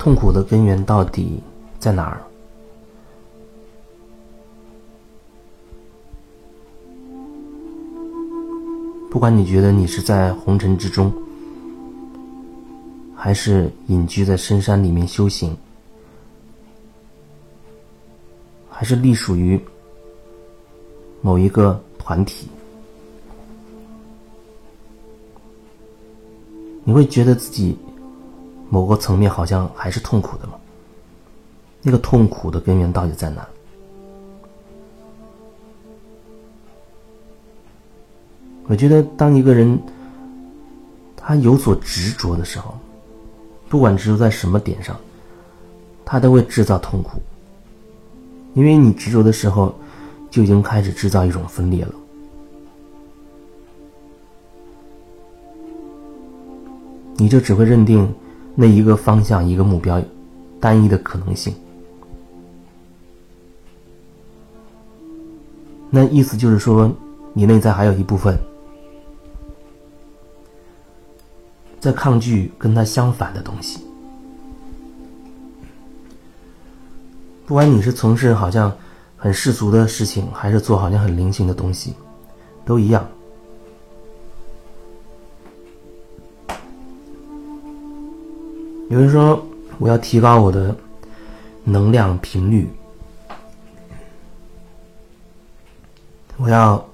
痛苦的根源到底在哪儿？不管你觉得你是在红尘之中，还是隐居在深山里面修行，还是隶属于某一个团体，你会觉得自己某个层面好像还是痛苦的嘛？那个痛苦的根源到底在哪？我觉得，当一个人他有所执着的时候，不管执着在什么点上，他都会制造痛苦。因为你执着的时候，就已经开始制造一种分裂了。你就只会认定那一个方向、一个目标、单一的可能性。那意思就是说，你内在还有一部分。在抗拒跟他相反的东西，不管你是从事好像很世俗的事情，还是做好像很灵性的东西，都一样。有人说我要提高我的能量频率，我要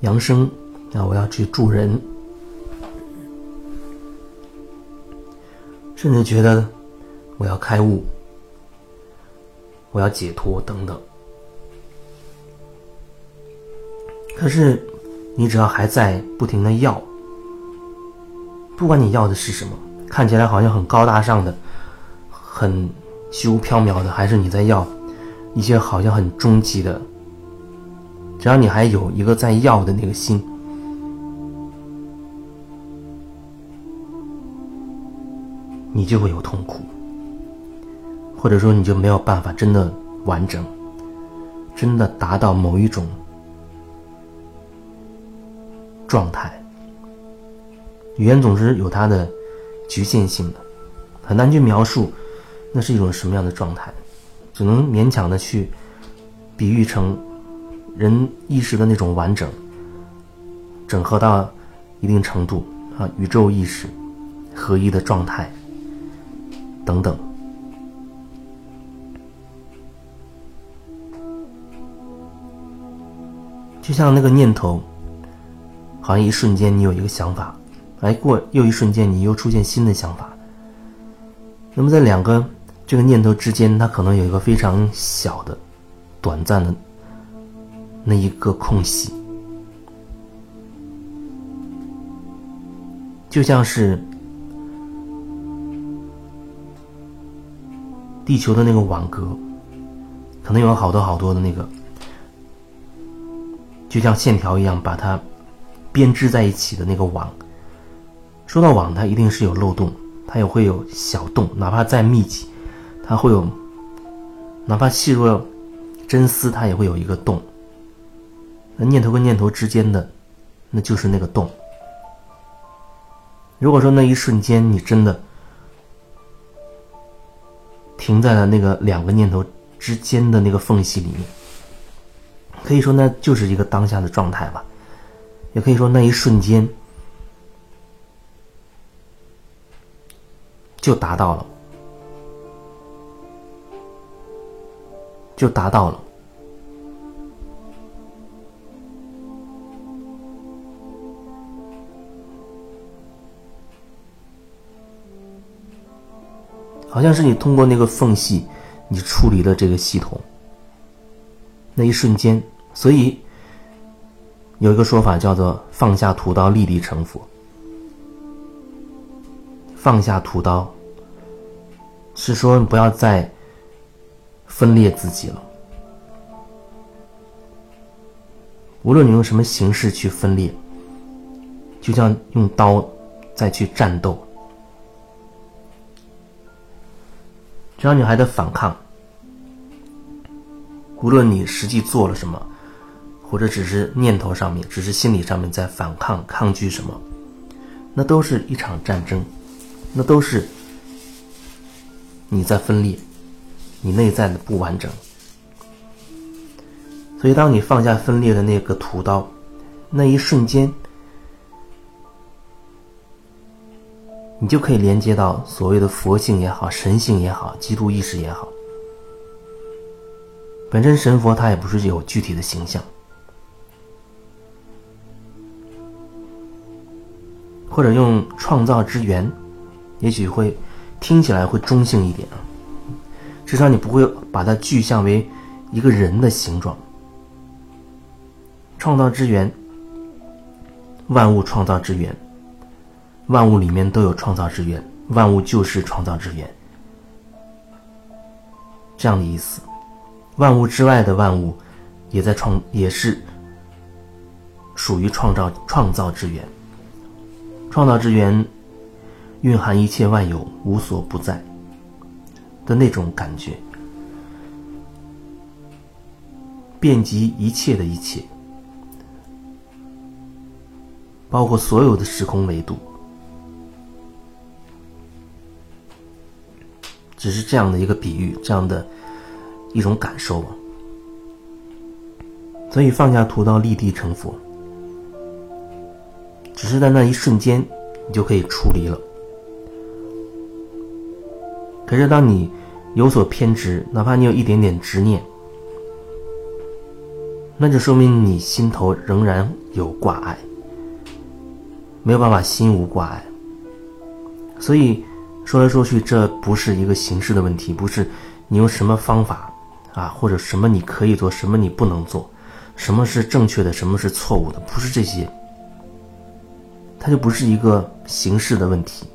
扬升啊，我要去助人。甚至觉得我要开悟，我要解脱等等。可是，你只要还在不停的要，不管你要的是什么，看起来好像很高大上的、很虚无缥缈的，还是你在要一些好像很终极的，只要你还有一个在要的那个心。你就会有痛苦，或者说你就没有办法真的完整，真的达到某一种状态。语言总是有它的局限性的，很难去描述那是一种什么样的状态，只能勉强的去比喻成人意识的那种完整，整合到一定程度啊，宇宙意识合一的状态。等等，就像那个念头，好像一瞬间你有一个想法，来过又一瞬间你又出现新的想法。那么在两个这个念头之间，它可能有一个非常小的、短暂的那一个空隙，就像是。地球的那个网格，可能有好多好多的那个，就像线条一样把它编织在一起的那个网。说到网，它一定是有漏洞，它也会有小洞，哪怕再密集，它会有，哪怕细若针丝，它也会有一个洞。那念头跟念头之间的，那就是那个洞。如果说那一瞬间你真的。停在了那个两个念头之间的那个缝隙里面，可以说那就是一个当下的状态吧，也可以说那一瞬间就达到了，就达到了。好像是你通过那个缝隙，你处理了这个系统。那一瞬间，所以有一个说法叫做“放下屠刀，立地成佛”。放下屠刀，是说不要再分裂自己了。无论你用什么形式去分裂，就像用刀再去战斗。只要你还在反抗，无论你实际做了什么，或者只是念头上面、只是心理上面在反抗、抗拒什么，那都是一场战争，那都是你在分裂，你内在的不完整。所以，当你放下分裂的那个屠刀，那一瞬间，你就可以连接到所谓的佛性也好、神性也好、基督意识也好。本身神佛它也不是有具体的形象，或者用创造之源，也许会听起来会中性一点啊。至少你不会把它具象为一个人的形状。创造之源，万物创造之源，万物里面都有创造之源，万物就是创造之源，这样的意思。万物之外的万物，也在创，也是属于创造创造之源。创造之源蕴含一切万有，无所不在的那种感觉，遍及一切的一切，包括所有的时空维度，只是这样的一个比喻，这样的。一种感受吧，所以放下屠刀立地成佛，只是在那一瞬间，你就可以出离了。可是当你有所偏执，哪怕你有一点点执念，那就说明你心头仍然有挂碍，没有办法心无挂碍。所以说来说去，这不是一个形式的问题，不是你用什么方法。啊，或者什么你可以做，什么你不能做，什么是正确的，什么是错误的，不是这些，它就不是一个形式的问题。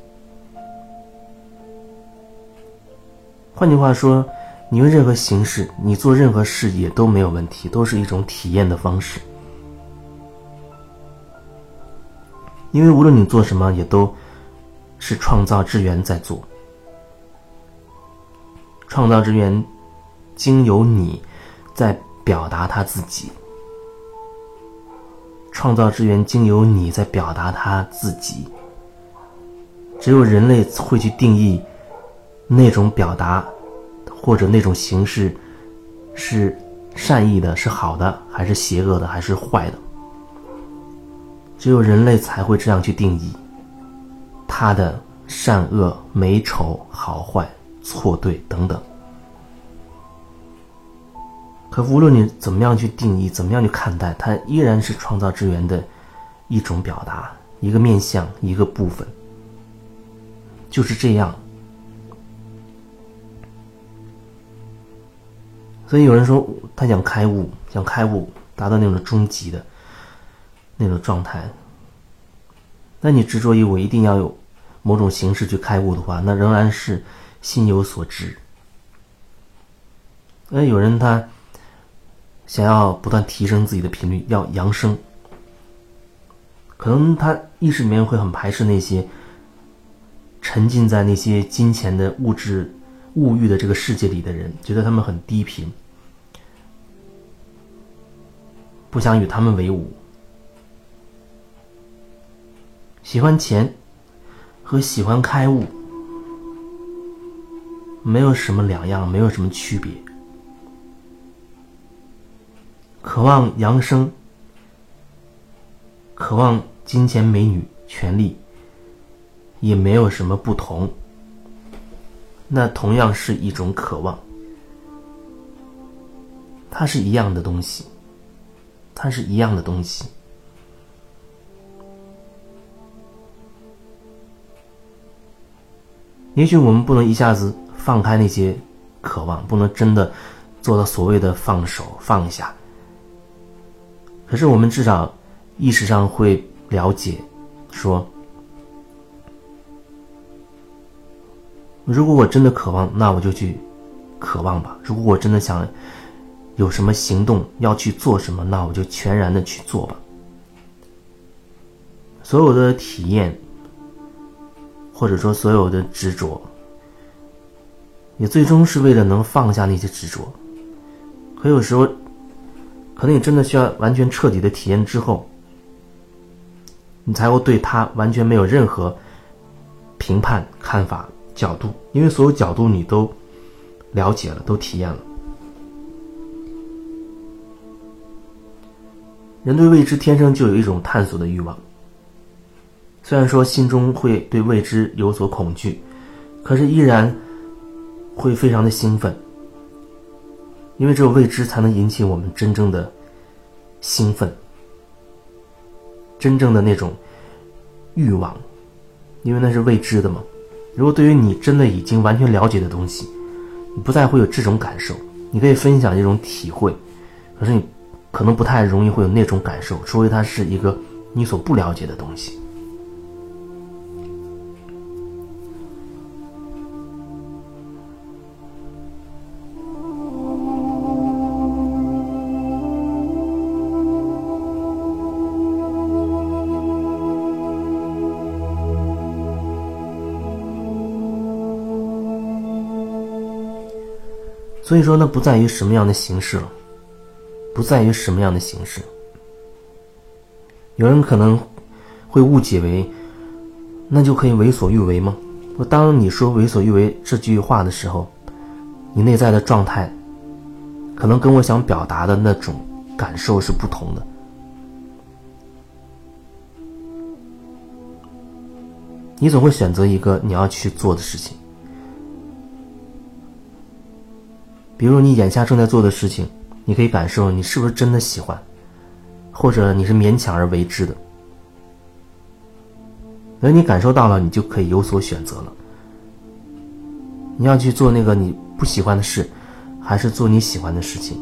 换句话说，你用任何形式，你做任何事也都没有问题，都是一种体验的方式。因为无论你做什么，也都是创造之源在做，创造之源。经由你，在表达他自己，创造之源经由你在表达他自己。只有人类会去定义那种表达或者那种形式是善意的、是好的，还是邪恶的，还是坏的。只有人类才会这样去定义他的善恶、美丑、好坏、错对等等。可无论你怎么样去定义，怎么样去看待，它依然是创造之源的一种表达，一个面相，一个部分，就是这样。所以有人说他想开悟，想开悟，达到那种终极的那种状态。那你执着于我一定要有某种形式去开悟的话，那仍然是心有所执。那有人他。想要不断提升自己的频率，要扬升，可能他意识里面会很排斥那些沉浸在那些金钱的物质、物欲的这个世界里的人，觉得他们很低频，不想与他们为伍。喜欢钱和喜欢开悟没有什么两样，没有什么区别。渴望扬升，渴望金钱、美女、权利，也没有什么不同。那同样是一种渴望，它是一样的东西，它是一样的东西。也许我们不能一下子放开那些渴望，不能真的做到所谓的放手放下。可是我们至少意识上会了解，说，如果我真的渴望，那我就去渴望吧；如果我真的想有什么行动要去做什么，那我就全然的去做吧。所有的体验，或者说所有的执着，也最终是为了能放下那些执着。可有时候。可能你真的需要完全彻底的体验之后，你才会对他完全没有任何评判、看法、角度。因为所有角度你都了解了，都体验了。人对未知天生就有一种探索的欲望，虽然说心中会对未知有所恐惧，可是依然会非常的兴奋，因为只有未知才能引起我们真正的兴奋，真正的那种欲望，因为那是未知的嘛。如果对于你真的已经完全了解的东西，你不再会有这种感受，你可以分享这种体会，可是你。可能不太容易会有那种感受，除非它是一个你所不了解的东西。所以说，那不在于什么样的形式了。不在于什么样的形式。有人可能会误解为，那就可以为所欲为吗？当你说“为所欲为”这句话的时候，你内在的状态，可能跟我想表达的那种感受是不同的。你总会选择一个你要去做的事情，比如你眼下正在做的事情。你可以感受你是不是真的喜欢，或者你是勉强而为之的。等你感受到了，你就可以有所选择了。你要去做那个你不喜欢的事，还是做你喜欢的事情？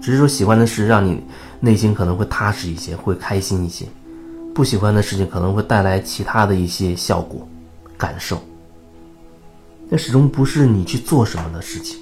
只是说喜欢的事让你内心可能会踏实一些，会开心一些；不喜欢的事情可能会带来其他的一些效果、感受。那始终不是你去做什么的事情。